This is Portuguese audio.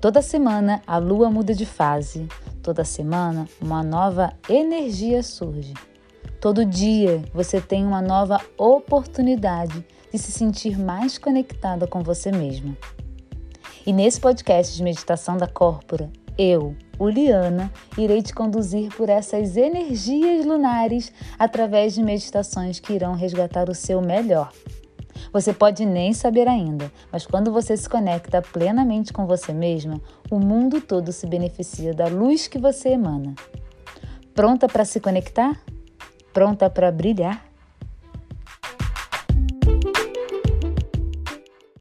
Toda semana a lua muda de fase, toda semana uma nova energia surge. Todo dia você tem uma nova oportunidade de se sentir mais conectada com você mesma. E nesse podcast de meditação da Corpora, eu, Uliana, irei te conduzir por essas energias lunares através de meditações que irão resgatar o seu melhor. Você pode nem saber ainda, mas quando você se conecta plenamente com você mesma, o mundo todo se beneficia da luz que você emana. Pronta para se conectar? Pronta para brilhar?